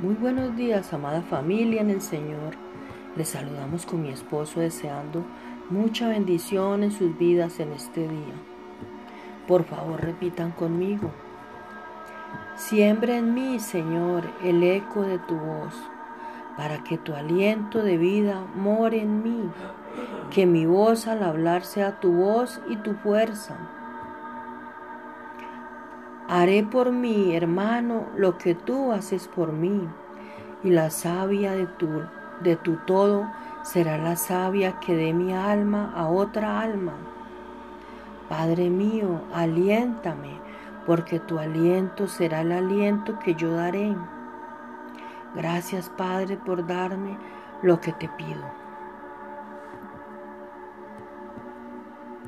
Muy buenos días, amada familia en el Señor. Les saludamos con mi esposo deseando mucha bendición en sus vidas en este día. Por favor, repitan conmigo. Siembra en mí, Señor, el eco de tu voz, para que tu aliento de vida more en mí, que mi voz al hablar sea tu voz y tu fuerza Haré por mí, hermano, lo que tú haces por mí, y la savia de tu, de tu todo será la savia que dé mi alma a otra alma. Padre mío, aliéntame, porque tu aliento será el aliento que yo daré. Gracias, Padre, por darme lo que te pido.